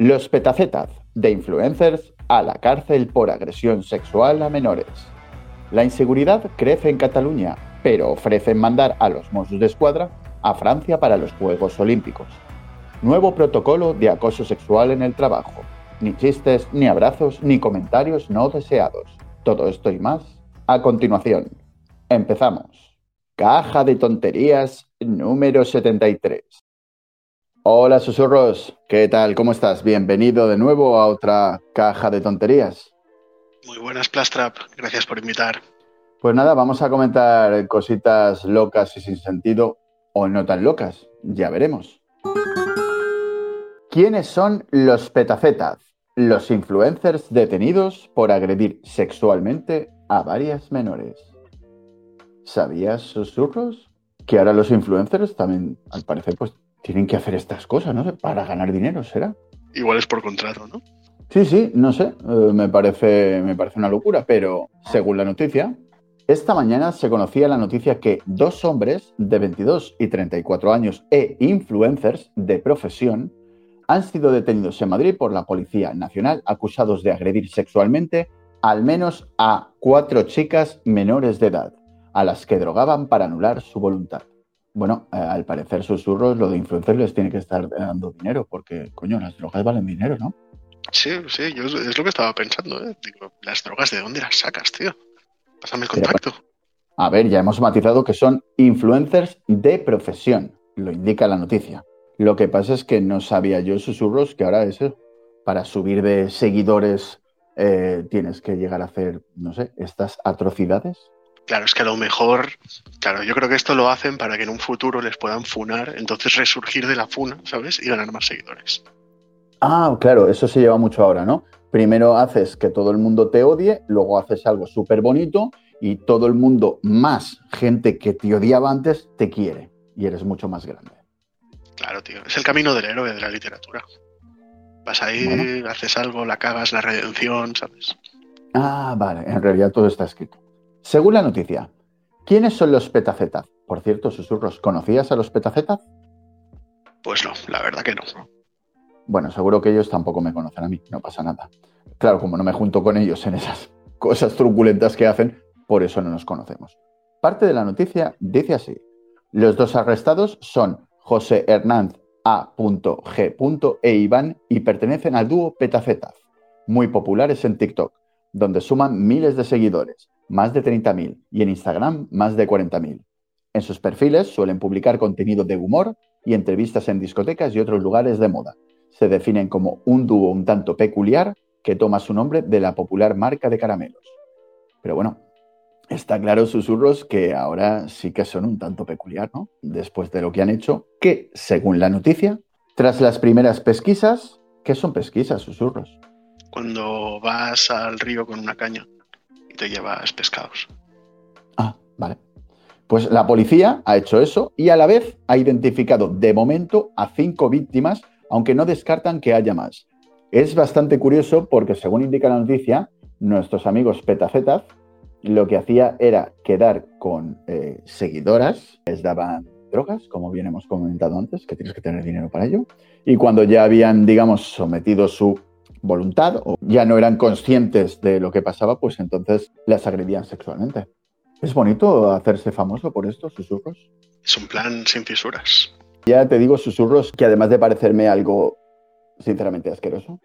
Los petacetas de influencers a la cárcel por agresión sexual a menores. La inseguridad crece en Cataluña, pero ofrecen mandar a los Mossos de Escuadra a Francia para los Juegos Olímpicos. Nuevo protocolo de acoso sexual en el trabajo. Ni chistes, ni abrazos, ni comentarios no deseados. Todo esto y más a continuación. Empezamos. Caja de tonterías número 73. Hola susurros, ¿qué tal? ¿Cómo estás? Bienvenido de nuevo a otra caja de tonterías. Muy buenas, Plastrap. Gracias por invitar. Pues nada, vamos a comentar cositas locas y sin sentido o no tan locas. Ya veremos. ¿Quiénes son los petacetas? Los influencers detenidos por agredir sexualmente a varias menores. ¿Sabías, susurros? Que ahora los influencers también, al parecer, pues tienen que hacer estas cosas, ¿no? Para ganar dinero, ¿será? Igual es por contrato, ¿no? Sí, sí, no sé, eh, me, parece, me parece una locura, pero según la noticia, esta mañana se conocía la noticia que dos hombres de 22 y 34 años e influencers de profesión han sido detenidos en Madrid por la Policía Nacional acusados de agredir sexualmente al menos a cuatro chicas menores de edad, a las que drogaban para anular su voluntad. Bueno, eh, al parecer susurros, lo de influencers les tiene que estar dando dinero, porque, coño, las drogas valen dinero, ¿no? Sí, sí, yo es lo que estaba pensando, ¿eh? Digo, las drogas, ¿de dónde las sacas, tío? Pásame el contacto. A ver, ya hemos matizado que son influencers de profesión, lo indica la noticia. Lo que pasa es que no sabía yo, susurros, que ahora es para subir de seguidores eh, tienes que llegar a hacer, no sé, estas atrocidades. Claro, es que a lo mejor, claro, yo creo que esto lo hacen para que en un futuro les puedan funar, entonces resurgir de la funa, ¿sabes? Y ganar más seguidores. Ah, claro, eso se lleva mucho ahora, ¿no? Primero haces que todo el mundo te odie, luego haces algo súper bonito y todo el mundo, más gente que te odiaba antes, te quiere y eres mucho más grande. Claro, tío, es el camino del héroe de la literatura. Vas ahí, haces algo, la cagas, la redención, ¿sabes? Ah, vale, en realidad todo está escrito. Según la noticia, ¿quiénes son los petacetas? Por cierto, susurros, ¿conocías a los petacetas? Pues no, la verdad que no. Bueno, seguro que ellos tampoco me conocen a mí, no pasa nada. Claro, como no me junto con ellos en esas cosas truculentas que hacen, por eso no nos conocemos. Parte de la noticia dice así. Los dos arrestados son José Hernández A.G. e Iván y pertenecen al dúo Petacetas, muy populares en TikTok, donde suman miles de seguidores más de 30.000 y en Instagram más de 40.000. En sus perfiles suelen publicar contenido de humor y entrevistas en discotecas y otros lugares de moda. Se definen como un dúo un tanto peculiar que toma su nombre de la popular marca de caramelos. Pero bueno, está claro, susurros, que ahora sí que son un tanto peculiar, ¿no? Después de lo que han hecho, que, según la noticia, tras las primeras pesquisas, ¿qué son pesquisas, susurros? Cuando vas al río con una caña te llevas pescados. Ah, vale. Pues la policía ha hecho eso y a la vez ha identificado de momento a cinco víctimas, aunque no descartan que haya más. Es bastante curioso porque, según indica la noticia, nuestros amigos Petacetas lo que hacía era quedar con eh, seguidoras, les daban drogas, como bien hemos comentado antes, que tienes que tener dinero para ello, y cuando ya habían, digamos, sometido su voluntad o ya no eran conscientes de lo que pasaba, pues entonces las agredían sexualmente. ¿Es bonito hacerse famoso por esto, susurros? Es un plan sin fisuras. Ya te digo, susurros, que además de parecerme algo sinceramente asqueroso,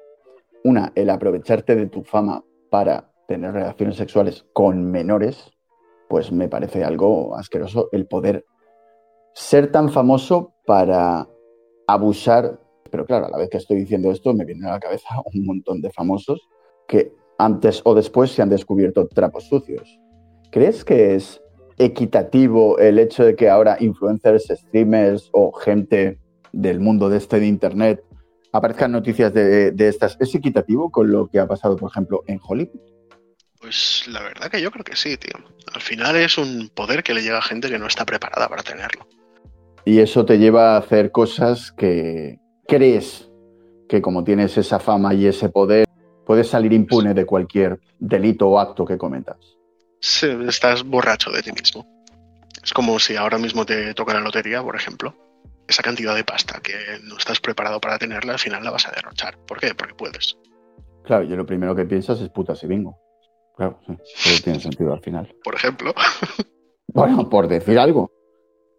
una, el aprovecharte de tu fama para tener relaciones sexuales con menores, pues me parece algo asqueroso el poder ser tan famoso para abusar pero claro, a la vez que estoy diciendo esto, me vienen a la cabeza un montón de famosos que antes o después se han descubierto trapos sucios. ¿Crees que es equitativo el hecho de que ahora influencers, streamers o gente del mundo de este de Internet aparezcan noticias de, de, estas? ¿Es equitativo con lo que ha pasado, por ejemplo, en Hollywood? Pues la verdad que yo creo que sí, tío. Al final es un poder que le llega a gente que no está preparada para tenerlo. Y eso te lleva a hacer cosas que, crees que como tienes esa fama y ese poder, puedes salir impune de cualquier delito o acto que cometas. Sí, estás borracho de ti mismo. Es como si ahora mismo te toca la lotería, por ejemplo, esa cantidad de pasta que no estás preparado para tenerla, al final la vas a derrochar. ¿Por qué? Porque puedes. Claro, yo lo primero que piensas es putas y bingo. Claro, sí, todo tiene sentido al final. Por ejemplo. Bueno, por decir algo.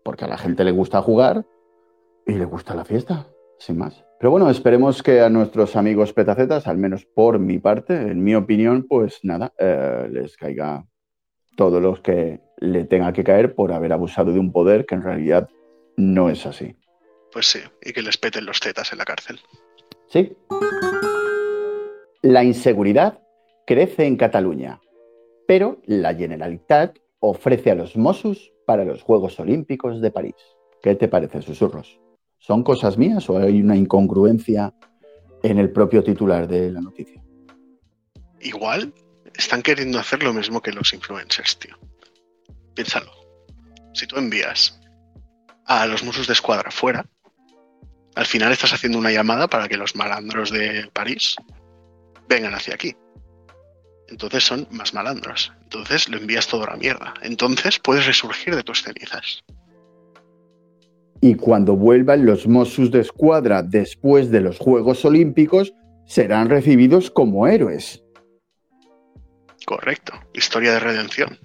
Porque a la gente le gusta jugar y le gusta la fiesta, sin más. Pero bueno, esperemos que a nuestros amigos petacetas, al menos por mi parte, en mi opinión, pues nada, eh, les caiga todo lo que le tenga que caer por haber abusado de un poder que en realidad no es así. Pues sí, y que les peten los tetas en la cárcel. Sí. La inseguridad crece en Cataluña, pero la Generalitat ofrece a los Mossos para los Juegos Olímpicos de París. ¿Qué te parece, susurros? ¿Son cosas mías o hay una incongruencia en el propio titular de la noticia? Igual están queriendo hacer lo mismo que los influencers, tío. Piénsalo. Si tú envías a los Mossos de escuadra fuera, al final estás haciendo una llamada para que los malandros de París vengan hacia aquí. Entonces son más malandros. Entonces lo envías todo a la mierda. Entonces puedes resurgir de tus cenizas. Y cuando vuelvan los Mossos de escuadra después de los Juegos Olímpicos, serán recibidos como héroes. Correcto. Historia de redención.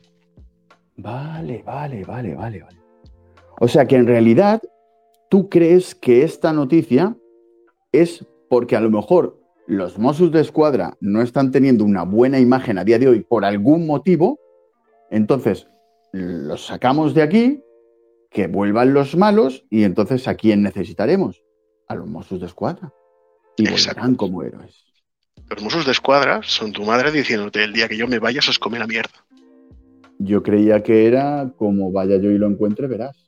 Vale, vale, vale, vale, vale. O sea que en realidad tú crees que esta noticia es porque a lo mejor los Mossos de Escuadra no están teniendo una buena imagen a día de hoy por algún motivo, entonces los sacamos de aquí, que vuelvan los malos y entonces ¿a quién necesitaremos? A los Mossos de Escuadra. Y volverán como héroes. Los Mossos de Escuadra son tu madre diciéndote el día que yo me vaya os come la mierda. Yo creía que era como vaya yo y lo encuentre, verás.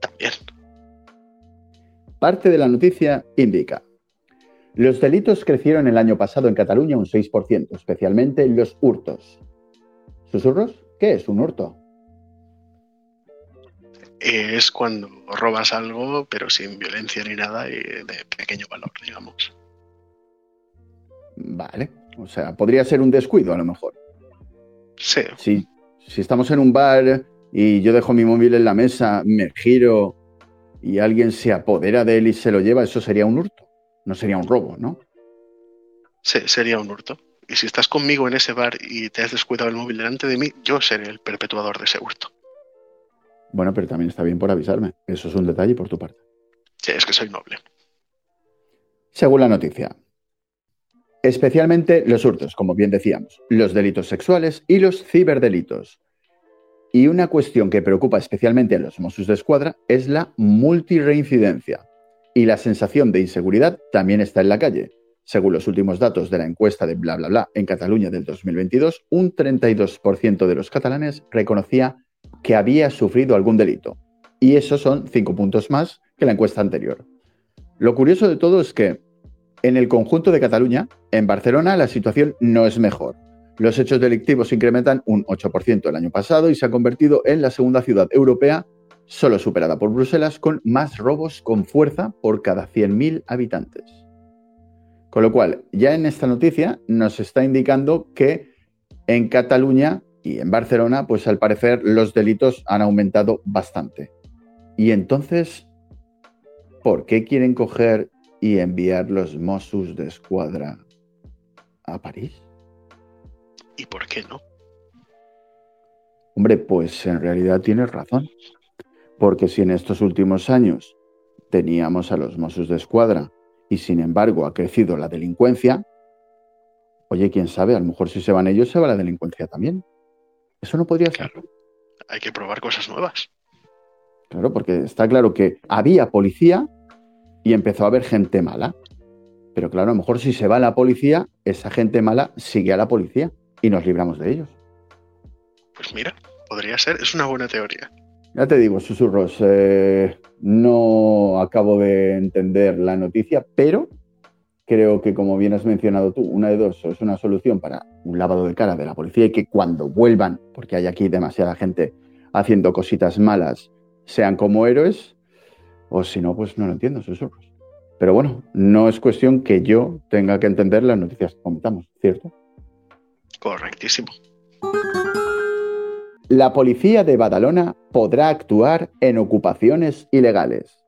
También. Parte de la noticia indica. Los delitos crecieron el año pasado en Cataluña un 6%, especialmente los hurtos. ¿Susurros? ¿Qué es un hurto? Es cuando robas algo, pero sin violencia ni nada y de pequeño valor, digamos. Vale. O sea, podría ser un descuido a lo mejor. Sí. Si, si estamos en un bar y yo dejo mi móvil en la mesa, me giro y alguien se apodera de él y se lo lleva, eso sería un hurto. No sería un robo, ¿no? Sí, sería un hurto. Y si estás conmigo en ese bar y te has descuidado el móvil delante de mí, yo seré el perpetuador de ese hurto. Bueno, pero también está bien por avisarme. Eso es un detalle por tu parte. Sí, es que soy noble. Según la noticia, especialmente los hurtos, como bien decíamos, los delitos sexuales y los ciberdelitos. Y una cuestión que preocupa especialmente a los Mossos de Escuadra es la multirreincidencia. Y la sensación de inseguridad también está en la calle. Según los últimos datos de la encuesta de bla bla bla en Cataluña del 2022, un 32% de los catalanes reconocía que había sufrido algún delito. Y esos son cinco puntos más que la encuesta anterior. Lo curioso de todo es que en el conjunto de Cataluña, en Barcelona, la situación no es mejor. Los hechos delictivos incrementan un 8% el año pasado y se ha convertido en la segunda ciudad europea, solo superada por Bruselas, con más robos con fuerza por cada 100.000 habitantes. Con lo cual, ya en esta noticia nos está indicando que en Cataluña y en Barcelona, pues al parecer los delitos han aumentado bastante. Y entonces, ¿por qué quieren coger y enviar los Mossos de escuadra a París? ¿Y por qué no? Hombre, pues en realidad tienes razón. Porque si en estos últimos años teníamos a los Mossos de escuadra y sin embargo ha crecido la delincuencia, oye, quién sabe, a lo mejor si se van ellos se va la delincuencia también. Eso no podría ser. Claro. Hay que probar cosas nuevas. Claro, porque está claro que había policía y empezó a haber gente mala. Pero claro, a lo mejor si se va la policía, esa gente mala sigue a la policía y nos libramos de ellos. Pues mira, podría ser, es una buena teoría. Ya te digo, susurros, eh, no acabo de entender la noticia, pero creo que como bien has mencionado tú, una de dos, es una solución para un lavado de cara de la policía y que cuando vuelvan, porque hay aquí demasiada gente haciendo cositas malas, sean como héroes, o si no, pues no lo entiendo, susurros. Pero bueno, no es cuestión que yo tenga que entender las noticias que comentamos, ¿cierto? Correctísimo. la policía de Badalona podrá actuar en ocupaciones ilegales.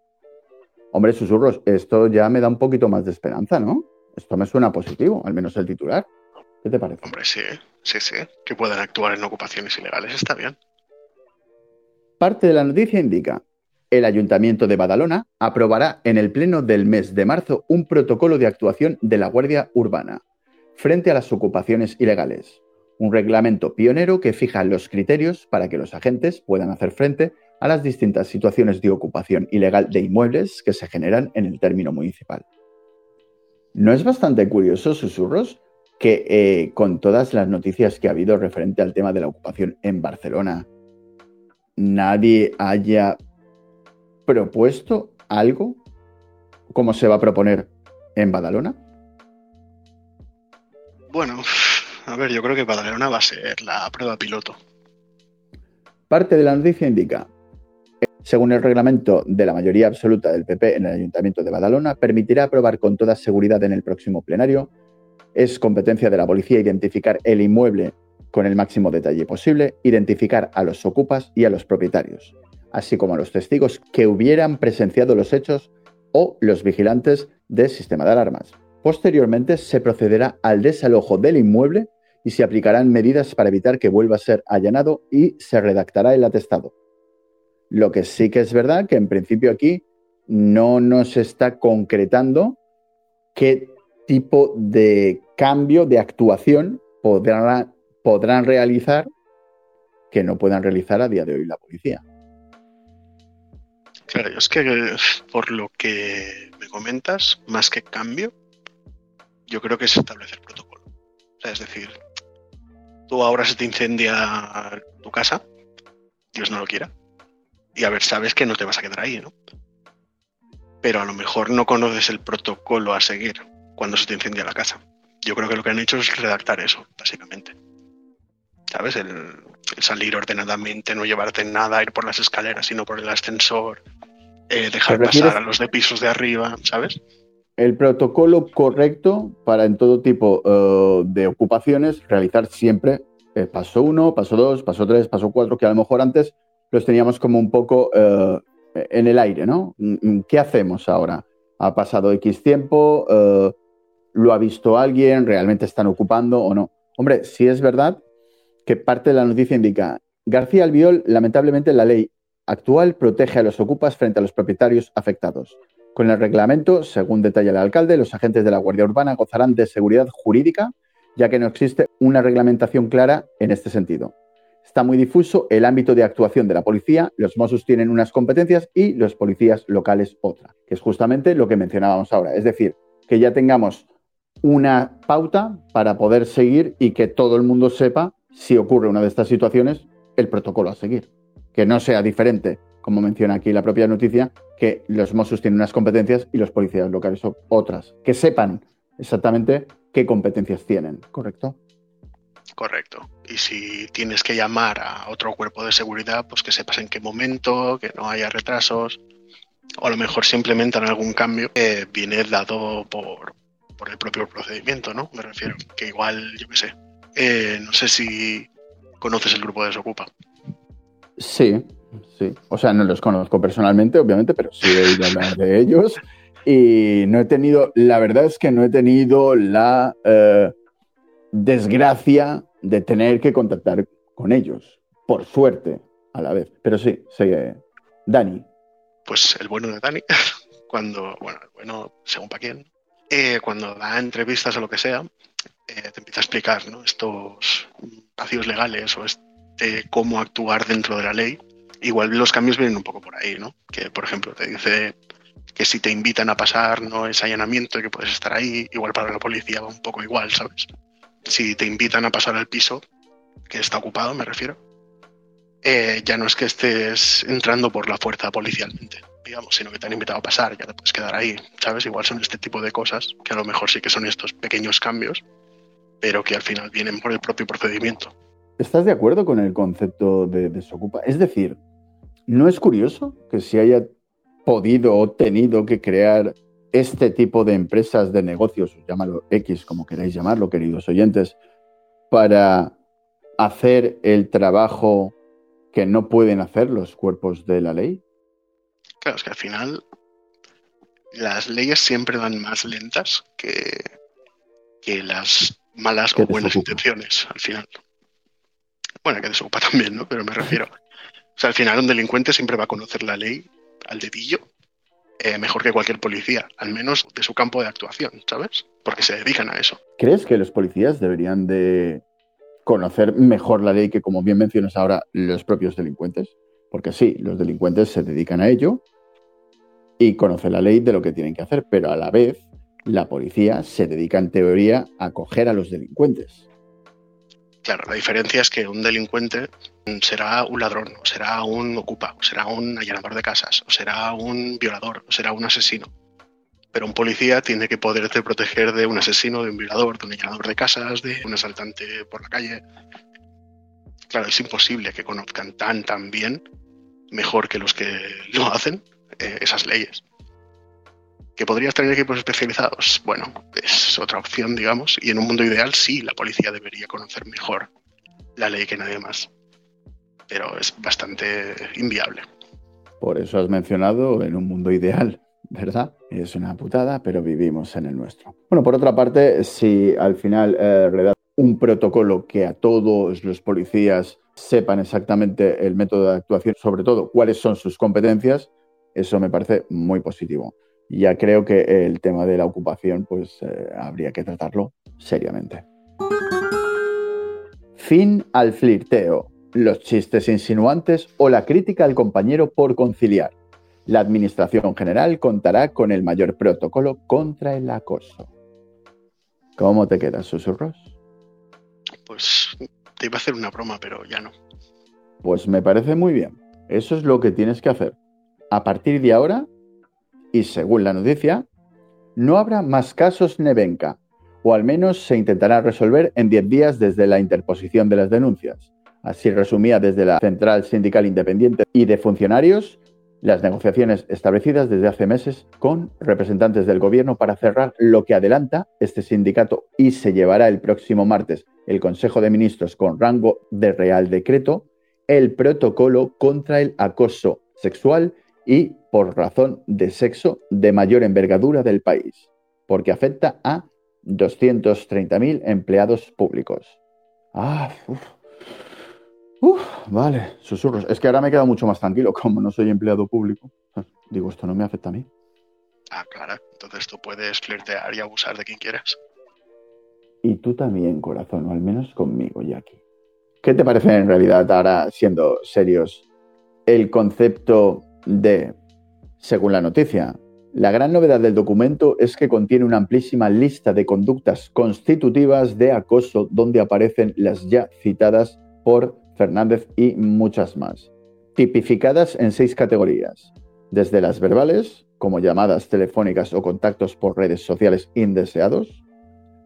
Hombre, susurros, esto ya me da un poquito más de esperanza, ¿no? Esto me suena positivo, al menos el titular. ¿Qué te parece? Hombre, sí, sí, sí. Que puedan actuar en ocupaciones ilegales, está bien. Parte de la noticia indica, el Ayuntamiento de Badalona aprobará en el Pleno del mes de marzo un protocolo de actuación de la Guardia Urbana frente a las ocupaciones ilegales, un reglamento pionero que fija los criterios para que los agentes puedan hacer frente a las distintas situaciones de ocupación ilegal de inmuebles que se generan en el término municipal. ¿No es bastante curioso, susurros, que eh, con todas las noticias que ha habido referente al tema de la ocupación en Barcelona, nadie haya propuesto algo como se va a proponer en Badalona? Bueno, a ver, yo creo que Badalona va a ser la prueba piloto. Parte de la noticia indica, según el reglamento de la mayoría absoluta del PP en el Ayuntamiento de Badalona, permitirá aprobar con toda seguridad en el próximo plenario. Es competencia de la policía identificar el inmueble con el máximo detalle posible, identificar a los ocupas y a los propietarios, así como a los testigos que hubieran presenciado los hechos o los vigilantes del sistema de alarmas. Posteriormente se procederá al desalojo del inmueble y se aplicarán medidas para evitar que vuelva a ser allanado y se redactará el atestado. Lo que sí que es verdad que en principio aquí no nos está concretando qué tipo de cambio de actuación podrá, podrán realizar que no puedan realizar a día de hoy la policía. Claro, es que por lo que me comentas, más que cambio, yo creo que es establecer protocolo. es decir, tú ahora se te incendia tu casa, Dios no lo quiera, y a ver, sabes que no te vas a quedar ahí, ¿no? Pero a lo mejor no conoces el protocolo a seguir cuando se te incendia la casa. Yo creo que lo que han hecho es redactar eso, básicamente. ¿sabes? El, salir ordenadamente, no llevarte nada, ir por las escaleras, sino por el ascensor, eh, dejar pasar a los de pisos de arriba, ¿sabes? El protocolo correcto para en todo tipo eh, de ocupaciones realizar siempre eh, paso uno, paso dos, paso tres, paso cuatro, que a lo mejor antes los teníamos como un poco en el aire, ¿no? Mm, mm, ¿Qué hacemos ahora? Ha pasado X tiempo, lo ha visto alguien, realmente están ocupando o no. Hombre, si es verdad que parte de la noticia indica, García Albiol, lamentablemente la ley actual protege a los ocupas frente a los propietarios afectados. Con el reglamento, según detalla el alcalde, los agentes de la Guardia Urbana gozarán de seguridad jurídica, ya que no existe una reglamentación clara en este sentido. Está muy difuso el ámbito de actuación de la policía, los Mossos tienen unas competencias y los policías locales otra, que es justamente lo que mencionábamos ahora. Es decir, que ya tengamos una pauta para poder seguir y que todo el mundo sepa si ocurre una de estas situaciones, el protocolo a seguir. Que no sea diferente, como menciona aquí la propia noticia, que los Mossos tienen unas competencias y los policías locales otras. Que sepan exactamente qué competencias tienen, ¿correcto? Correcto. Y si tienes que llamar a otro cuerpo de seguridad, pues que sepas en qué momento, que no haya retrasos, o a lo mejor simplemente en algún cambio viene dado por, por el propio procedimiento, ¿no? Me refiero, que igual, yo qué sé, eh, no sé si conoces el grupo de Desocupa. Sí, sí. O sea, no los conozco personalmente, obviamente, pero sí he oído hablar de ellos. Y no he tenido, la verdad es que no he tenido la eh, desgracia de tener que contactar con ellos, por suerte, a la vez. Pero sí, sí, Dani. Pues el bueno de Dani, cuando, bueno, el bueno, según para quién, eh, cuando da entrevistas o lo que sea, eh, te empieza a explicar estos vacíos legales o este, cómo actuar dentro de la ley. Igual los cambios vienen un poco por ahí, ¿no? Que, por ejemplo, te dice que si te invitan a pasar no es allanamiento y que puedes estar ahí, igual para la policía va un poco igual, ¿sabes? Si te invitan a pasar al piso, que está ocupado, me refiero, eh, ya no es que estés entrando por la fuerza policialmente, digamos, sino que te han invitado a pasar, ya te puedes quedar ahí, ¿sabes? Igual son este tipo de cosas, que a lo mejor sí que son estos pequeños cambios, pero que al final vienen por el propio procedimiento. ¿Estás de acuerdo con el concepto de desocupa? Es decir, ¿no es curioso que se haya podido o tenido que crear este tipo de empresas de negocios, llámalo X como queráis llamarlo, queridos oyentes, para hacer el trabajo que no pueden hacer los cuerpos de la ley. Claro, es que al final las leyes siempre van más lentas que, que las malas o buenas intenciones al final. Bueno, que desocupa también, ¿no? Pero me refiero. O sea, al final un delincuente siempre va a conocer la ley al dedillo eh, mejor que cualquier policía, al menos de su campo de actuación, ¿sabes? Porque se dedican a eso. ¿Crees que los policías deberían de conocer mejor la ley que, como bien mencionas ahora, los propios delincuentes? Porque sí, los delincuentes se dedican a ello y conocen la ley de lo que tienen que hacer, pero a la vez la policía se dedica en teoría a coger a los delincuentes. Claro, la diferencia es que un delincuente será un ladrón, o será un ocupa, o será un allanador de casas, o será un violador, o será un asesino. Pero un policía tiene que poderte proteger de un asesino, de un violador, de un allanador de casas, de un asaltante por la calle. Claro, es imposible que conozcan tan, tan bien, mejor que los que lo hacen, eh, esas leyes. ¿Que podrías tener equipos especializados? Bueno, es otra opción, digamos, y en un mundo ideal sí, la policía debería conocer mejor la ley que nadie más. Pero es bastante inviable. Por eso has mencionado en un mundo ideal, ¿verdad? Es una putada, pero vivimos en el nuestro. Bueno, por otra parte, si al final eh, un protocolo que a todos los policías sepan exactamente el método de actuación, sobre todo cuáles son sus competencias, eso me parece muy positivo ya creo que el tema de la ocupación pues eh, habría que tratarlo seriamente. Fin al flirteo, los chistes insinuantes o la crítica al compañero por conciliar. La Administración General contará con el mayor protocolo contra el acoso. ¿Cómo te quedas, susurros? Pues te iba a hacer una broma, pero ya no. Pues me parece muy bien. Eso es lo que tienes que hacer. A partir de ahora, y según la noticia, no habrá más casos Nevenka, o al menos se intentará resolver en 10 días desde la interposición de las denuncias. Así resumía desde la Central Sindical Independiente y de Funcionarios las negociaciones establecidas desde hace meses con representantes del gobierno para cerrar lo que adelanta este sindicato y se llevará el próximo martes el Consejo de Ministros con rango de Real Decreto el protocolo contra el acoso sexual y por razón de sexo de mayor envergadura del país, porque afecta a 230.000 empleados públicos. Ah, uf. vale, susurros. Es que ahora me he quedado mucho más tranquilo, como no soy empleado público. Digo, esto no me afecta a mí. Ah, claro. Entonces tú puedes flirtear y abusar de quien quieras. Y tú también, corazón, o al menos conmigo, Jackie. ¿Qué te parece en realidad, ahora siendo serios, el concepto de, según la noticia, la gran novedad del documento es que contiene una amplísima lista de conductas constitutivas de acoso donde aparecen las ya citadas por Fernández y muchas más, tipificadas en seis categorías, desde las verbales, como llamadas telefónicas o contactos por redes sociales indeseados,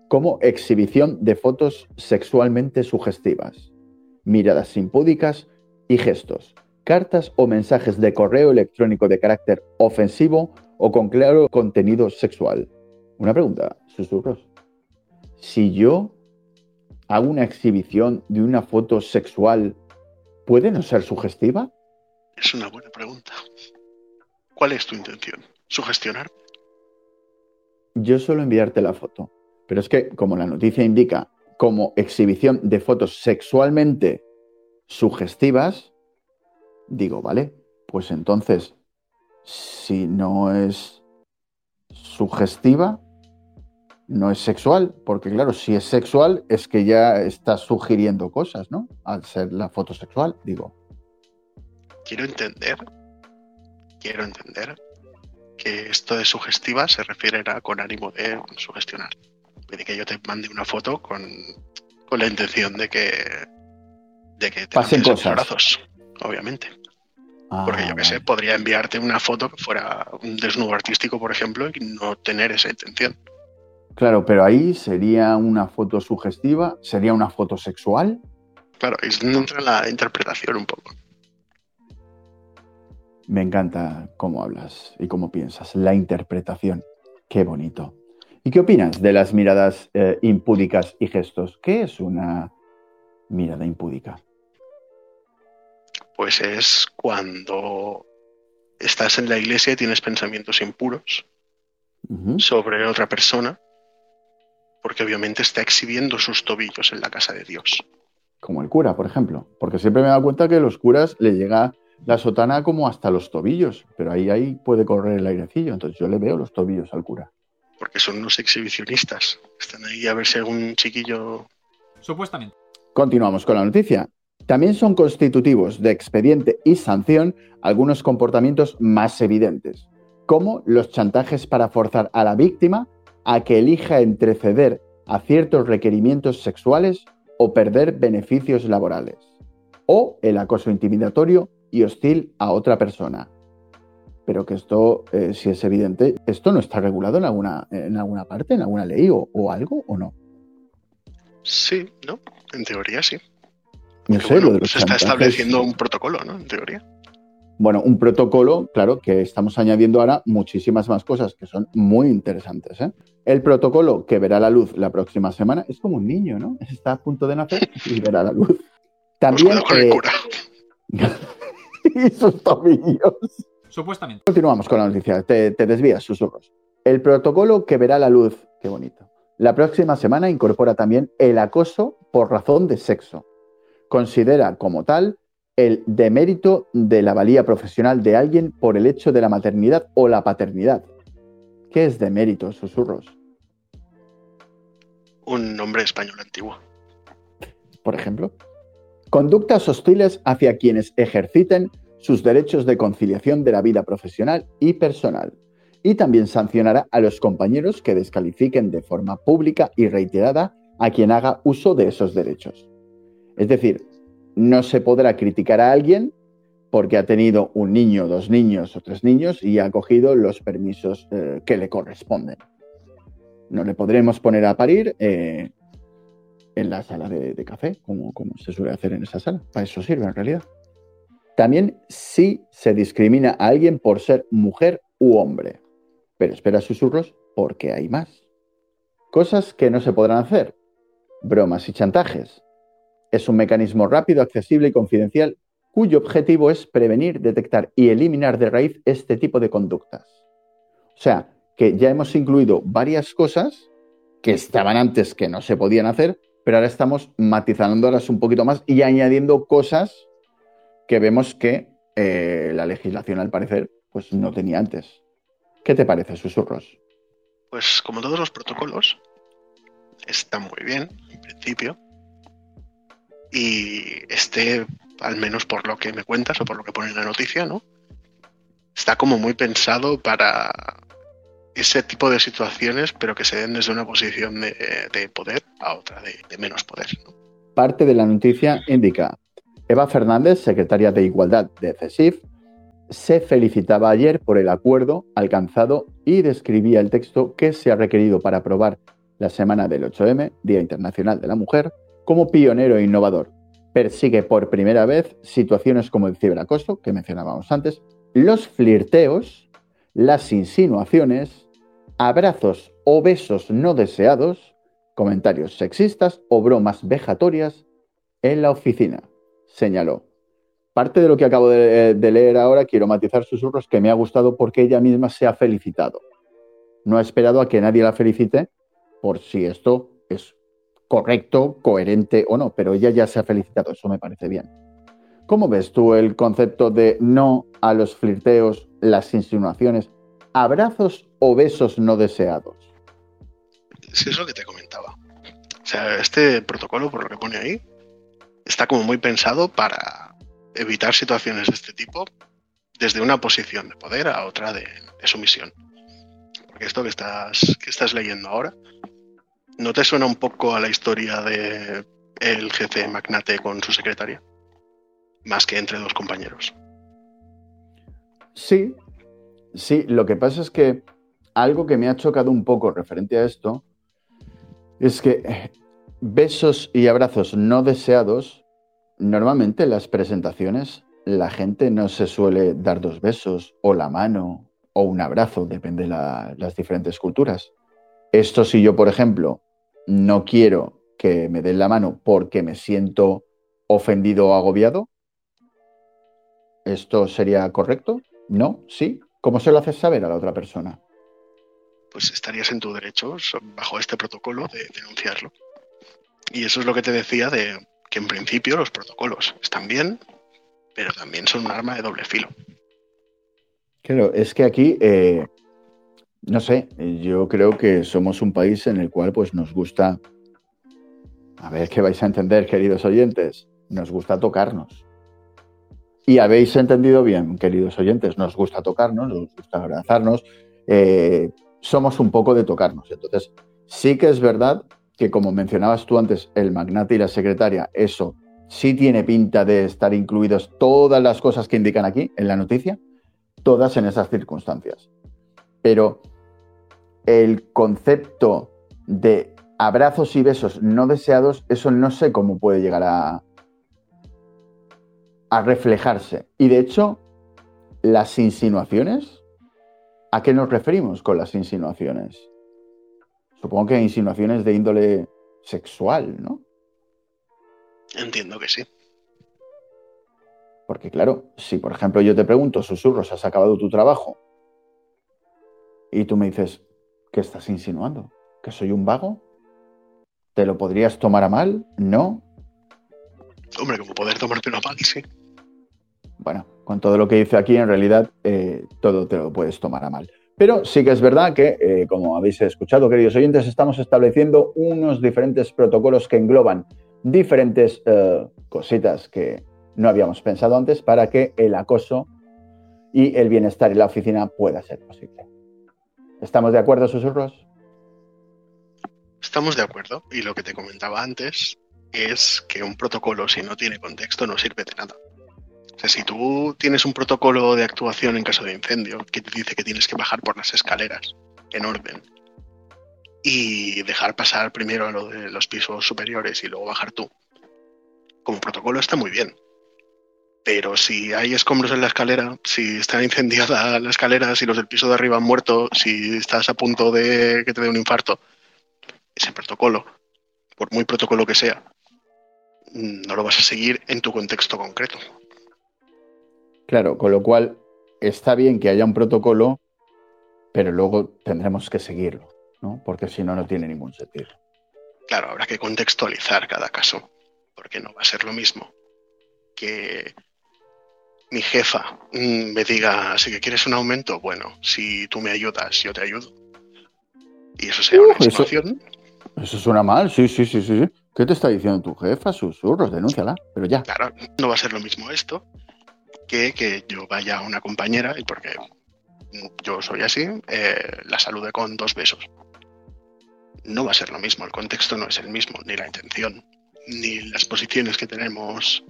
como exhibición de fotos sexualmente sugestivas, miradas impúdicas y gestos, cartas o mensajes de correo electrónico de carácter ofensivo o con claro contenido sexual. Una pregunta, susurros. Si yo hago una exhibición de una foto sexual, ¿puede no ser sugestiva? Es una buena pregunta. ¿Cuál es tu intención? ¿Sugestionar? Yo suelo enviarte la foto, pero es que, como la noticia indica, como exhibición de fotos sexualmente sugestivas, digo, vale, pues entonces, si no es sugestiva, no es sexual, porque claro, si es sexual es que ya está sugiriendo cosas, ¿no? Al ser la foto sexual, digo. Quiero entender, quiero entender que esto de sugestiva se refiere a con ánimo de sugestionar. De que yo te mande una foto con, la intención de que, de que te pasen cosas. Brazos, obviamente. Porque yo ah, que sé, podría enviarte una foto que fuera un desnudo artístico, por ejemplo, y no tener esa intención. Claro, pero ahí sería una foto sugestiva, sería una foto sexual. Claro, ahí entra la interpretación un poco. Me encanta cómo hablas y cómo piensas, la interpretación. Qué bonito. ¿Y qué opinas de las miradas eh, impúdicas y gestos? ¿Qué es una mirada impúdica? Pues es cuando estás en la iglesia y tienes pensamientos impuros sobre otra persona, porque obviamente está exhibiendo sus tobillos en la casa de Dios. Como el cura, por ejemplo. Porque siempre me he dado cuenta que a los curas le llega la sotana como hasta los tobillos, pero ahí, ahí puede correr el airecillo. Entonces yo le veo los tobillos al cura. Porque son unos exhibicionistas. Están ahí a ver si algún chiquillo. Supuestamente. Continuamos con la noticia. También son constitutivos de expediente y sanción algunos comportamientos más evidentes, como los chantajes para forzar a la víctima a que elija entre ceder a ciertos requerimientos sexuales o perder beneficios laborales, o el acoso intimidatorio y hostil a otra persona. Pero que esto, eh, si es evidente, esto no está regulado en alguna, en alguna parte, en alguna ley o, o algo, o no. Sí, ¿no? En teoría sí. No Que sé, bueno, lo de los se está chantajes- estableciendo un protocolo, ¿no? En teoría. Bueno, un protocolo, claro, que estamos añadiendo ahora muchísimas más cosas que son muy interesantes. ¿eh? El protocolo que verá la luz la próxima semana es como un niño, ¿no? Está a punto de nacer y verá la luz. También. eh, cura. y sus tobillos. Supuestamente. Continuamos con la noticia. Te, te desvías, susurros. El protocolo que verá la luz, qué bonito. La próxima semana incorpora también el acoso por razón de sexo. Considera como tal el demérito de la valía profesional de alguien por el hecho de la maternidad o la paternidad. ¿Qué es demérito, susurros? Un nombre español antiguo. Por ejemplo. Conductas hostiles hacia quienes ejerciten sus derechos de conciliación de la vida profesional y personal. Y también sancionará a los compañeros que descalifiquen de forma pública y reiterada a quien haga uso de esos derechos. Es decir, no se podrá criticar a alguien porque ha tenido un niño, dos niños o tres niños y ha cogido los permisos eh, que le corresponden. No le podremos poner a parir eh, en la sala de, café, como, como se suele hacer en esa sala. Para eso sirve en realidad. También si se discrimina a alguien por ser mujer u hombre. Pero espera susurros porque hay más. Cosas que no se podrán hacer. Bromas y chantajes. Es un mecanismo rápido, accesible y confidencial cuyo objetivo es prevenir, detectar y eliminar de raíz este tipo de conductas. O sea, que ya hemos incluido varias cosas que estaban antes que no se podían hacer, pero ahora estamos matizándolas un poquito más y añadiendo cosas que vemos que eh, la legislación, al parecer, pues no tenía antes. ¿Qué te parece, susurros? Pues como todos los protocolos, está muy bien, en principio. Y este, al menos por lo que me cuentas o por lo que pone en la noticia, ¿no? Está como muy pensado para ese tipo de situaciones, pero que se den desde una posición de, de poder a otra de, menos poder. Parte de la noticia indica, Eva Fernández, secretaria de Igualdad de CESIF, se felicitaba ayer por el acuerdo alcanzado y describía el texto que se ha requerido para aprobar la semana del 8M, Día Internacional de la Mujer, como pionero e innovador. Persigue por primera vez situaciones como el ciberacoso, que mencionábamos antes, los flirteos, las insinuaciones, abrazos o besos no deseados, comentarios sexistas o bromas vejatorias en la oficina, señaló. Parte de lo que acabo de, de, leer ahora quiero matizar susurros que me ha gustado porque ella misma se ha felicitado. No ha esperado a que nadie la felicite por si esto es correcto, coherente o no, pero ella ya se ha felicitado, eso me parece bien. ¿Cómo ves tú el concepto de no a los flirteos, las insinuaciones, abrazos o besos no deseados? Sí, es lo que te comentaba. O sea, este protocolo, por lo que pone ahí, está como muy pensado para evitar situaciones de este tipo desde una posición de poder a otra de, sumisión. Porque esto que estás, que estás leyendo ahora, ¿no te suena un poco a la historia de el jefe magnate con su secretaria? Más que entre dos compañeros. Sí, sí, lo que pasa es que algo que me ha chocado un poco referente a esto es que besos y abrazos no deseados, normalmente en las presentaciones la gente no se suele dar dos besos o la mano o un abrazo, depende de la, las diferentes culturas. Esto si yo, por ejemplo, no quiero que me den la mano porque me siento ofendido o agobiado, ¿Esto sería correcto? ¿No? ¿Sí? ¿Cómo se lo haces saber a la otra persona? Pues estarías en tu derecho, bajo este protocolo, de denunciarlo. Y eso es lo que te decía de que en principio los protocolos están bien, pero también son un arma de doble filo. Claro, es que aquí, eh, no sé, yo creo que somos un país en el cual pues nos gusta, a ver qué vais a entender, queridos oyentes, nos gusta tocarnos. Y habéis entendido bien, queridos oyentes, nos gusta tocarnos, nos gusta abrazarnos, eh, somos un poco de tocarnos. Entonces, sí que es verdad que como mencionabas tú antes, el magnate y la secretaria, eso sí tiene pinta de estar incluidos todas las cosas que indican aquí en la noticia, todas en esas circunstancias. Pero el concepto de abrazos y besos no deseados, eso no sé cómo puede llegar a, a reflejarse. Y de hecho, las insinuaciones, ¿a qué nos referimos con las insinuaciones? Supongo que insinuaciones de índole sexual, ¿no? Entiendo que sí. Porque claro, si por ejemplo yo te pregunto, susurros, ¿has acabado tu trabajo? Y tú me dices, ¿qué estás insinuando? ¿Que soy un vago? ¿Te lo podrías tomar a mal? ¿No? Hombre, como poder tomártelo a mal, sí. Bueno, con todo lo que dice aquí, en realidad eh, todo te lo puedes tomar a mal. Pero sí que es verdad que, eh, como habéis escuchado, queridos oyentes, estamos estableciendo unos diferentes protocolos que engloban diferentes eh, cositas que no habíamos pensado antes para que el acoso y el bienestar en la oficina pueda ser posible. ¿Estamos de acuerdo, susurros? Estamos de acuerdo. Y lo que te comentaba antes es que un protocolo, si no tiene contexto, no sirve de nada si tú tienes un protocolo de actuación en caso de incendio que te dice que tienes que bajar por las escaleras en orden y dejar pasar primero a lo de los pisos superiores y luego bajar tú, como protocolo está muy bien. Pero si hay escombros en la escalera, si está incendiada la escalera, si los del piso de arriba han muerto, si estás a punto de que te dé un infarto, ese protocolo, por muy protocolo que sea, no lo vas a seguir en tu contexto concreto. Claro, con lo cual está bien que haya un protocolo, pero luego tendremos que seguirlo, ¿no? Porque si no, no tiene ningún sentido. Claro, habrá que contextualizar cada caso, porque no va a ser lo mismo que mi jefa mm, me diga, si que quieres un aumento, bueno, si tú me ayudas, yo te ayudo. Y eso sea una situación. Eso, suena mal, sí, sí, sí, sí. ¿Qué te está diciendo tu jefa? Susurros, denúnciala, pero ya. Claro, no va a ser lo mismo esto que, yo vaya a una compañera y porque yo soy así, eh, la salude con dos besos. No va a ser lo mismo, el contexto no es el mismo, ni la intención, ni las posiciones que tenemos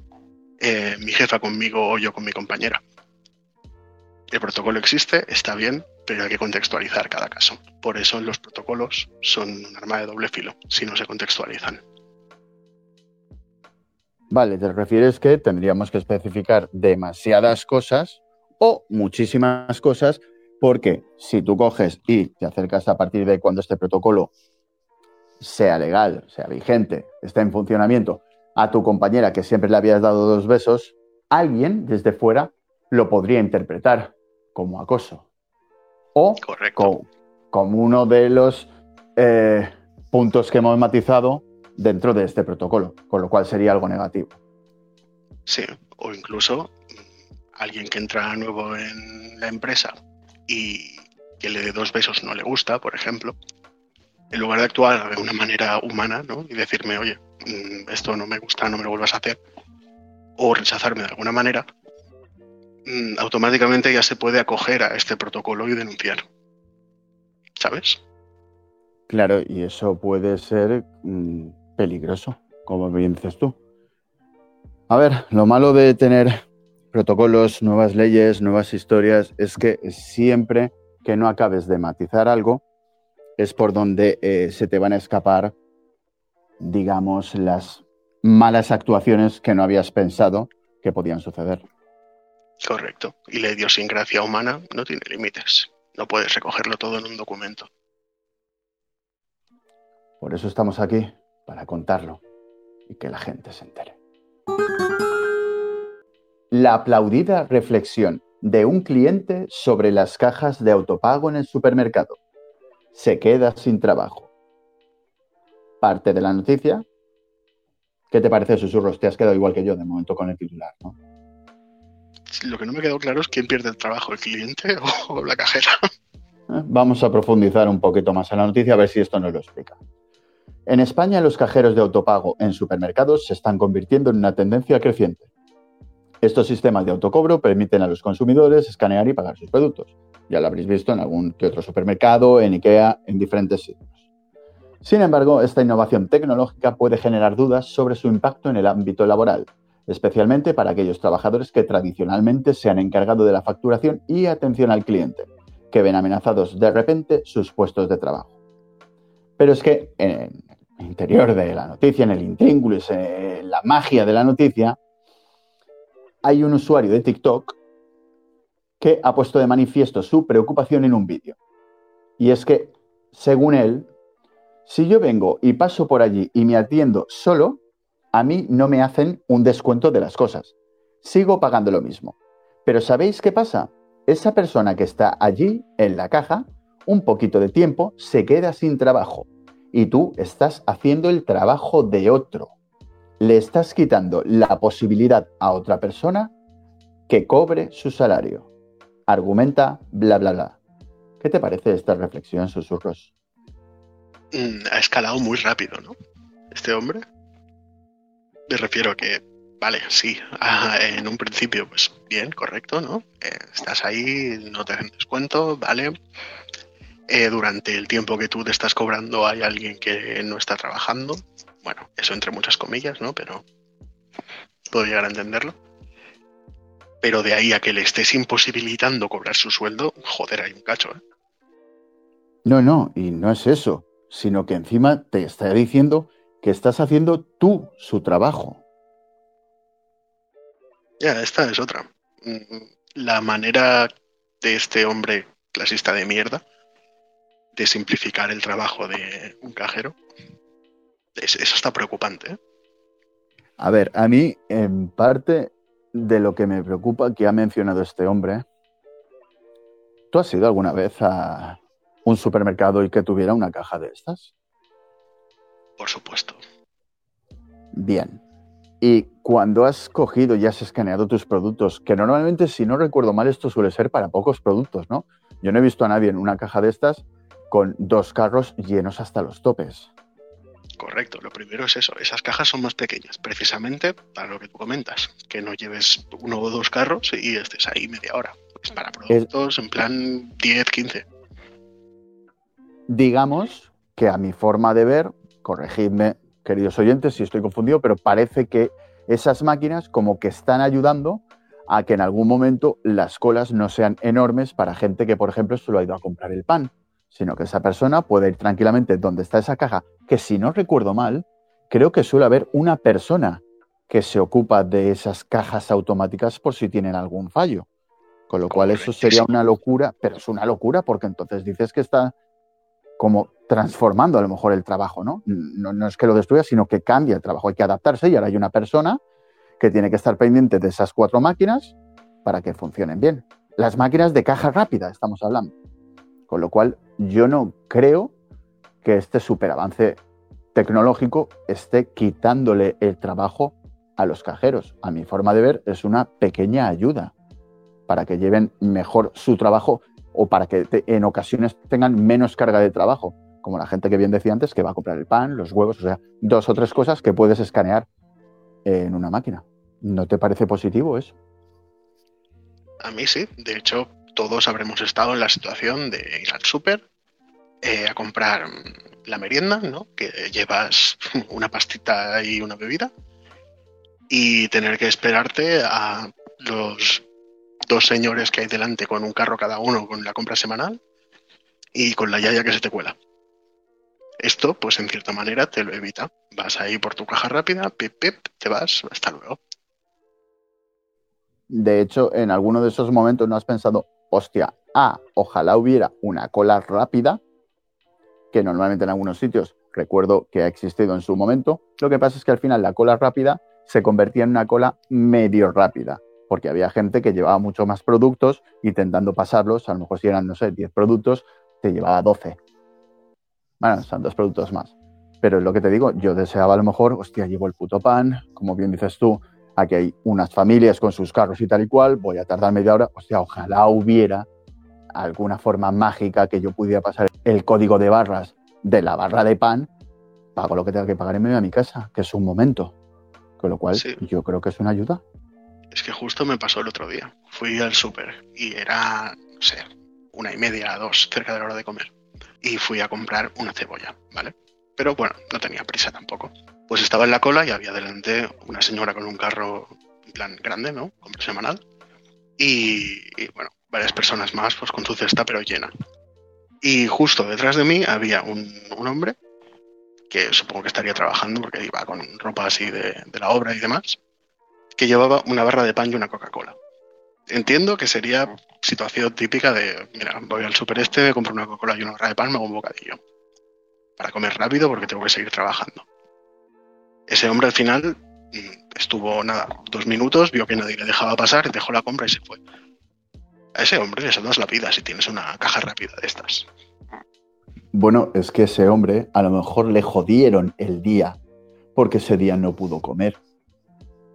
eh, mi jefa conmigo o yo con mi compañera. El protocolo existe, está bien, pero hay que contextualizar cada caso. Por eso los protocolos son un arma de doble filo, si no se contextualizan. Vale, te refieres que tendríamos que especificar demasiadas cosas o muchísimas cosas, porque si tú coges y te acercas a partir de cuando este protocolo sea legal, sea vigente, esté en funcionamiento, a tu compañera que siempre le habías dado dos besos, alguien desde fuera lo podría interpretar como acoso. O como uno de los eh, puntos que hemos matizado dentro de este protocolo, con lo cual sería algo negativo. Sí, o incluso mm, alguien que entra nuevo en la empresa y que le dé dos besos no le gusta, por ejemplo, en lugar de actuar de una manera humana ¿no? y decirme, oye, esto no me gusta, no me lo vuelvas a hacer, o rechazarme de alguna manera, mm, automáticamente ya se puede acoger a este protocolo y denunciar. ¿Sabes? Claro, y eso puede ser peligroso, como bien dices tú. A ver, lo malo de tener protocolos, nuevas leyes, nuevas historias, es que siempre que no acabes de matizar algo, es por donde eh, se te van a escapar, digamos, las malas actuaciones que no habías pensado que podían suceder. Correcto. Y la idiosincrasia humana no tiene límites. No puedes recogerlo todo en un documento. Por eso estamos aquí, para contarlo y que la gente se entere. la aplaudida reflexión de un cliente sobre las cajas de autopago en el supermercado. Se queda sin trabajo. Parte de la noticia. ¿Qué te parece, susurros? Te has quedado igual que yo de momento con el titular, ¿no? Lo que no me quedó claro es quién pierde el trabajo, el cliente o la cajera. Eh, vamos a profundizar un poquito más en la noticia a ver si esto nos lo explica. En España, los cajeros de autopago en supermercados se están convirtiendo en una tendencia creciente. Estos sistemas de autocobro permiten a los consumidores escanear y pagar sus productos. Ya lo habréis visto en algún que otro supermercado, en IKEA, en diferentes sitios. Sin embargo, esta innovación tecnológica puede generar dudas sobre su impacto en el ámbito laboral, especialmente para aquellos trabajadores que tradicionalmente se han encargado de la facturación y atención al cliente, que ven amenazados de repente sus puestos de trabajo. Pero es que en el interior de la noticia, en el intríngulis, en la magia de la noticia, hay un usuario de TikTok que ha puesto de manifiesto su preocupación en un vídeo. Y es que, según él, si yo vengo y paso por allí y me atiendo solo, a mí no me hacen un descuento de las cosas. Sigo pagando lo mismo. Pero ¿sabéis qué pasa? Esa persona que está allí en la caja, un poquito de tiempo, se queda sin trabajo. Y tú estás haciendo el trabajo de otro le estás quitando la posibilidad a otra persona que cobre su salario. Argumenta, bla, bla, bla. ¿Qué te parece esta reflexión, susurros? Mm, ha escalado muy rápido, ¿no? Este hombre. Me refiero a que, vale, sí, ah, en un principio, pues bien, correcto, ¿no? Eh, estás ahí, no te hacen descuento, vale. Eh, durante el tiempo que tú te estás cobrando hay alguien que no está trabajando, bueno, eso entre muchas comillas, ¿no? Pero puedo llegar a entenderlo. Pero de ahí a que le estés imposibilitando cobrar su sueldo, joder, hay un cacho, ¿eh? No, no, y no es eso, sino que encima te está diciendo que estás haciendo tú su trabajo. Ya, esta es otra. Mm, la manera de este hombre clasista de mierda de simplificar el trabajo de un cajero eso está preocupante. ¿eh? A ver, a mí, en parte de lo que me preocupa que ha mencionado este hombre, ¿tú has ido alguna vez a un supermercado y que tuviera una caja de estas? Por supuesto. Bien. Y cuando has cogido y has escaneado tus productos, que normalmente, si no recuerdo mal, esto suele ser para pocos productos, ¿no? Yo no he visto a nadie en una caja de estas con dos carros llenos hasta los topes. Correcto, lo primero es eso, esas cajas son más pequeñas, precisamente para lo que tú comentas, que no lleves uno o dos carros y estés ahí media hora. Es para productos en plan 10, 15. Digamos que a mi forma de ver, corregidme, queridos oyentes, si estoy confundido, pero parece que esas máquinas como que están ayudando a que en algún momento las colas no sean enormes para gente que, por ejemplo, solo ha ido a comprar el pan sino que esa persona puede ir tranquilamente donde está esa caja, que si no recuerdo mal, creo que suele haber una persona que se ocupa de esas cajas automáticas por si tienen algún fallo. Con lo cual eso sería una locura, pero es una locura porque entonces dices que está como transformando a lo mejor el trabajo, ¿no? No, es que lo destruya, sino que cambia el trabajo. Hay que adaptarse y ahora hay una persona que tiene que estar pendiente de esas cuatro máquinas para que funcionen bien. Las máquinas de caja rápida, estamos hablando. Con lo cual, yo no creo que este superavance tecnológico esté quitándole el trabajo a los cajeros. A mi forma de ver, es una pequeña ayuda para que lleven mejor su trabajo o para que en ocasiones tengan menos carga de trabajo, como la gente que bien decía antes, que va a comprar el pan, los huevos, o sea, dos o tres cosas que puedes escanear en una máquina. ¿No te parece positivo eso? A mí sí, de hecho, todos habremos estado en la situación de ir al súper eh, a comprar la merienda, ¿no? Que llevas una pastita y una bebida y tener que esperarte a los dos señores que hay delante con un carro cada uno con la compra semanal y con la yaya que se te cuela. Esto, pues en cierta manera, te lo evita. Vas ahí por tu caja rápida, pip, pip, te vas, hasta luego. De hecho, en alguno de esos momentos no has pensado, hostia, ah, ojalá hubiera una cola rápida, que normalmente en algunos sitios recuerdo que ha existido en su momento. Lo que pasa es que al final la cola rápida se convertía en una cola medio rápida, porque había gente que llevaba mucho más productos intentando pasarlos, a lo mejor si eran, no sé, 10 productos, te llevaba 12. Bueno, son dos productos más. Pero es lo que te digo, yo deseaba a lo mejor, hostia, llevo el puto pan, como bien dices tú, aquí hay unas familias con sus carros y tal y cual, voy a tardar media hora, hostia, ojalá hubiera alguna forma mágica que yo pudiera pasar el código de barras de la barra de pan, pago lo que tenga que pagar y me voy a mi casa, que es un momento. Con lo cual, Sí. yo creo que es una ayuda. Es que justo me pasó el otro día. Fui al súper y era, no sé, una y media, dos, cerca de la hora de comer. Y fui a comprar una cebolla, ¿vale? Pero bueno, no tenía prisa tampoco. Pues estaba en la cola y había delante una señora con un carro, plan grande, ¿no? Compra semanal. Y, y, bueno, varias personas más, pues con su cesta, pero llena. Y justo detrás de mí había un, un hombre que supongo que estaría trabajando porque iba con ropa así de, de la obra y demás que llevaba una barra de pan y una Coca-Cola. Entiendo que sería situación típica de, mira, voy al super este, me compro una Coca-Cola y una barra de pan, me hago un bocadillo. Para comer rápido porque tengo que seguir trabajando. Ese hombre al final mm, estuvo, nada, dos minutos, vio que nadie le dejaba pasar, dejó la compra y se fue. A ese hombre le salvas la vida si tienes una caja rápida de estas. Bueno, es que ese hombre a lo mejor le jodieron el día porque ese día no pudo comer.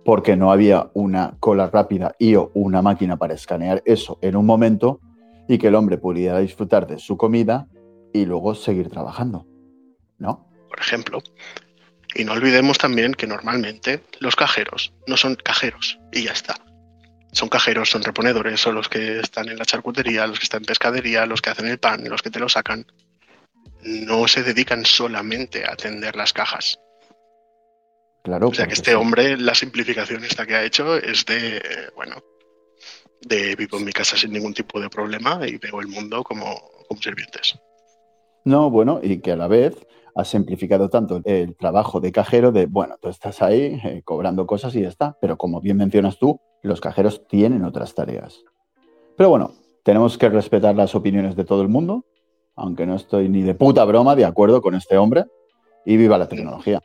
Porque no había una cola rápida y o una máquina para escanear eso en un momento y que el hombre pudiera disfrutar de su comida y luego seguir trabajando. ¿No? por ejemplo. Y no olvidemos también que normalmente los cajeros no son cajeros y ya está. Son cajeros, son reponedores, son los que están en la charcutería, los que están en pescadería, los que hacen el pan, los que te lo sacan. No se dedican solamente a atender las cajas. Claro. O sea que este hombre, la simplificación esta que ha hecho es de, eh, bueno, de vivo en mi casa sin ningún tipo de problema y veo el mundo como, como sirvientes. No, bueno, y que a la vez ha simplificado tanto el trabajo de cajero de, bueno, tú estás ahí eh, cobrando cosas y ya está, pero como bien mencionas tú, los cajeros tienen otras tareas. Pero bueno, tenemos que respetar las opiniones de todo el mundo, aunque no estoy ni de puta broma de acuerdo con este hombre, y viva la tecnología.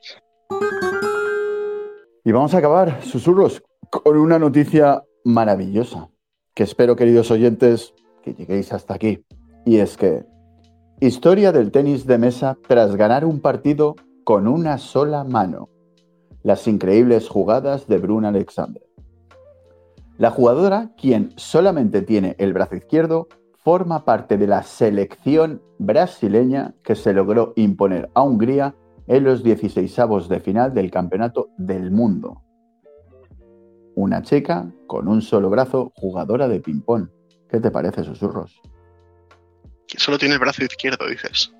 Y vamos a acabar, susurros, con una noticia maravillosa, que espero, queridos oyentes, que lleguéis hasta aquí. Y es que Historia del tenis de mesa tras ganar un partido con una sola mano. Las increíbles jugadas de Bruna Alexander. La jugadora, quien solamente tiene el brazo izquierdo, forma parte de la selección brasileña que se logró imponer a Hungría en los 16avos de final del Campeonato del Mundo. Una chica con un solo brazo, jugadora de ping-pong. ¿Qué te parece, susurros? Solo tiene el brazo izquierdo, dices.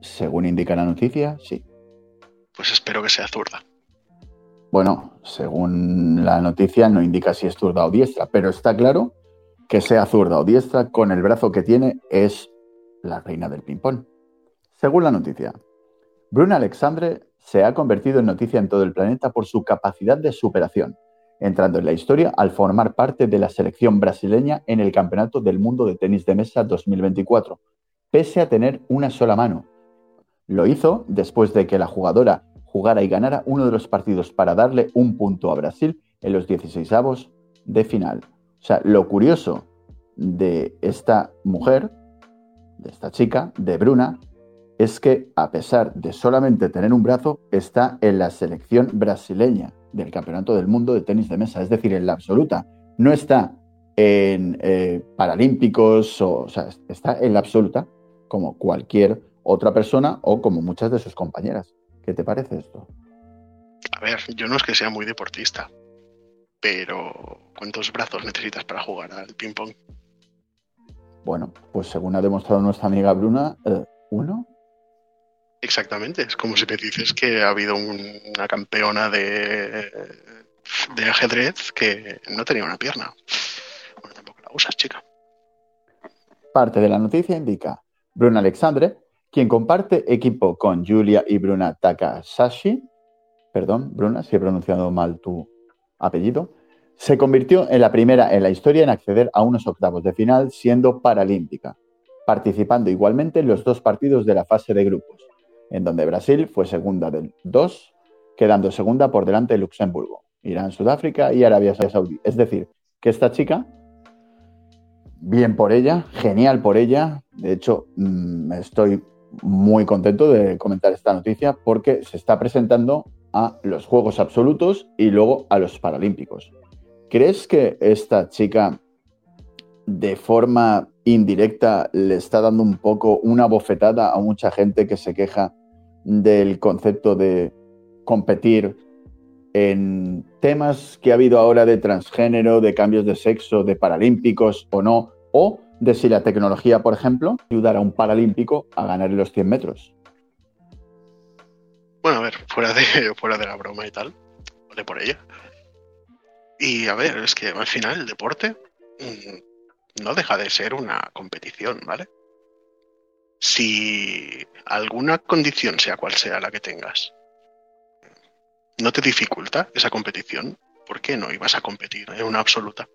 Según indica la noticia, sí. Pues espero que sea zurda. Bueno, según la noticia no indica si es zurda o diestra, pero está claro que sea zurda o diestra, con el brazo que tiene es la reina del ping-pong. Según la noticia, Bruna Alexandre se ha convertido en noticia en todo el planeta por su capacidad de superación, entrando en la historia al formar parte de la selección brasileña en el Campeonato del Mundo de Tenis de Mesa 2024, pese a tener una sola mano. Lo hizo después de que la jugadora jugara y ganara uno de los partidos para darle un punto a Brasil en los 16avos de final. O sea, lo curioso de esta mujer, de esta chica, de Bruna, es que a pesar de solamente tener un brazo, está en la selección brasileña del Campeonato del Mundo de Tenis de Mesa, es decir, en la absoluta. No está en eh, Paralímpicos, o, o sea, está en la absoluta como cualquier otra persona o como muchas de sus compañeras. ¿Qué te parece esto? A ver, yo no es que sea muy deportista, pero ¿cuántos brazos necesitas para jugar al ping-pong? Bueno, pues según ha demostrado nuestra amiga Bruna, eh, ¿uno? Exactamente, es como si me dices que ha habido un- una campeona de, de ajedrez que no tenía una pierna. Bueno, tampoco la usas, chica. Parte de la noticia indica Bruna Alexandre, quien comparte equipo con Julia y Bruna Takasashi, perdón, Bruna, si he pronunciado mal tu apellido, se convirtió en la primera en la historia en acceder a unos octavos de final siendo paralímpica, participando igualmente en los dos partidos de la fase de grupos, en donde Brasil fue segunda del 2, quedando segunda por delante de Luxemburgo, Irán, Sudáfrica y Arabia Saudí. Es decir, que esta chica, bien por ella, genial por ella. De hecho, mm, estoy muy contento de comentar esta noticia porque se está presentando a los Juegos Absolutos y luego a los Paralímpicos. ¿Crees que esta chica de forma indirecta le está dando un poco una bofetada a mucha gente que se queja del concepto de competir en temas que ha habido ahora de transgénero, de cambios de sexo, de paralímpicos o no, o de si la tecnología, por ejemplo, ayudará a un paralímpico a ganar los 100 metros. Bueno, a ver, fuera de, fuera de la broma y tal, vale por ella. Y a ver, es que al final el deporte mm, no deja de ser una competición, ¿vale? Si alguna condición, sea cual sea la que tengas, no te dificulta esa competición, ¿por qué no ibas a competir en una absoluta?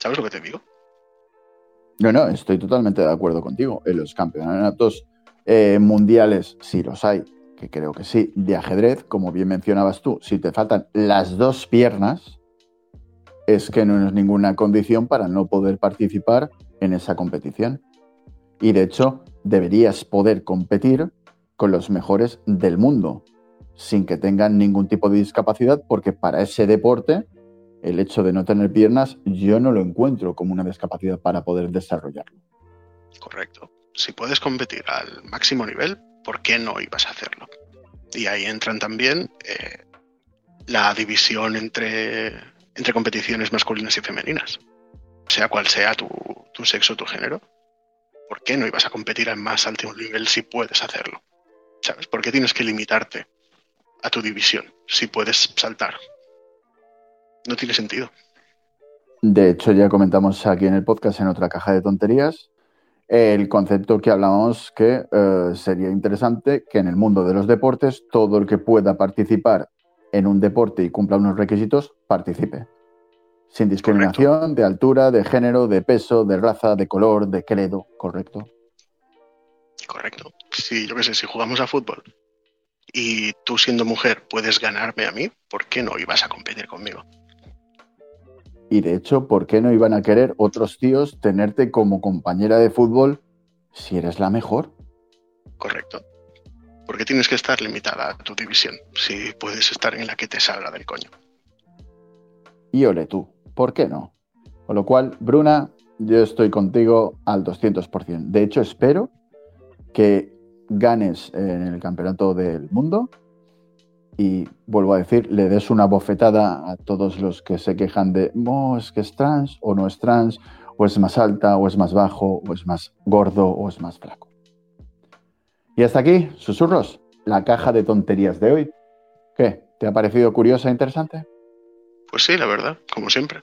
¿Sabes lo que te digo? No, no, estoy totalmente de acuerdo contigo. En los campeonatos eh, mundiales, si los hay, que creo que sí, de ajedrez, como bien mencionabas tú, si te faltan las dos piernas, es que no es ninguna condición para no poder participar en esa competición. Y de hecho, deberías poder competir con los mejores del mundo, sin que tengan ningún tipo de discapacidad, porque para ese deporte, el hecho de no tener piernas, yo no lo encuentro como una discapacidad para poder desarrollarlo. Correcto. Si puedes competir al máximo nivel, ¿por qué no ibas a hacerlo? Y ahí entran también eh, la división entre, entre competiciones masculinas y femeninas. Sea cual sea tu, tu sexo tu género, ¿por qué no ibas a competir al más alto nivel si puedes hacerlo? ¿Sabes? ¿Por qué tienes que limitarte a tu división si puedes saltar? No tiene sentido. De hecho, ya comentamos aquí en el podcast en otra caja de tonterías el concepto que hablábamos que eh, sería interesante que en el mundo de los deportes todo el que pueda participar en un deporte y cumpla unos requisitos participe. Sin discriminación de altura, de género, de peso, de raza, de color, de credo, ¿correcto? Correcto. Si yo qué sé, si jugamos a fútbol y tú siendo mujer puedes ganarme a mí, ¿por qué no ibas a competir conmigo? Y de hecho, ¿por qué no iban a querer otros tíos tenerte como compañera de fútbol si eres la mejor? Correcto. ¿Por qué tienes que estar limitada a tu división si puedes estar en la que te salga del coño? Y ole tú, ¿por qué no? Con lo cual, Bruna, yo estoy contigo al 200%. De hecho, espero que ganes en el campeonato del mundo y vuelvo a decir, le des una bofetada a todos los que se quejan de, no, es que es trans o no es trans, o es más alta, o es más bajo, o es más gordo, o es más flaco. Y hasta aquí, susurros, la caja de tonterías de hoy. ¿Qué? ¿Te ha parecido curiosa e interesante? Pues sí, la verdad, como siempre.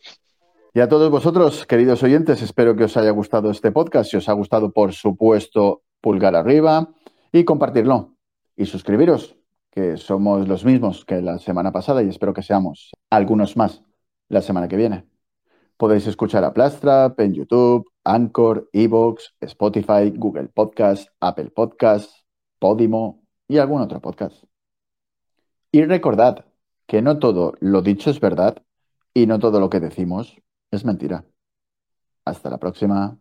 Y a todos vosotros, queridos oyentes, espero que os haya gustado este podcast. Si os ha gustado, por supuesto, pulgar arriba y compartirlo. Y suscribiros que somos los mismos que la semana pasada y espero que seamos algunos más la semana que viene. Podéis escuchar a Plastrap en YouTube, Anchor, Evox, Spotify, Google Podcast, Apple Podcast, Podimo y algún otro podcast. Y recordad que no todo lo dicho es verdad y no todo lo que decimos es mentira. Hasta la próxima.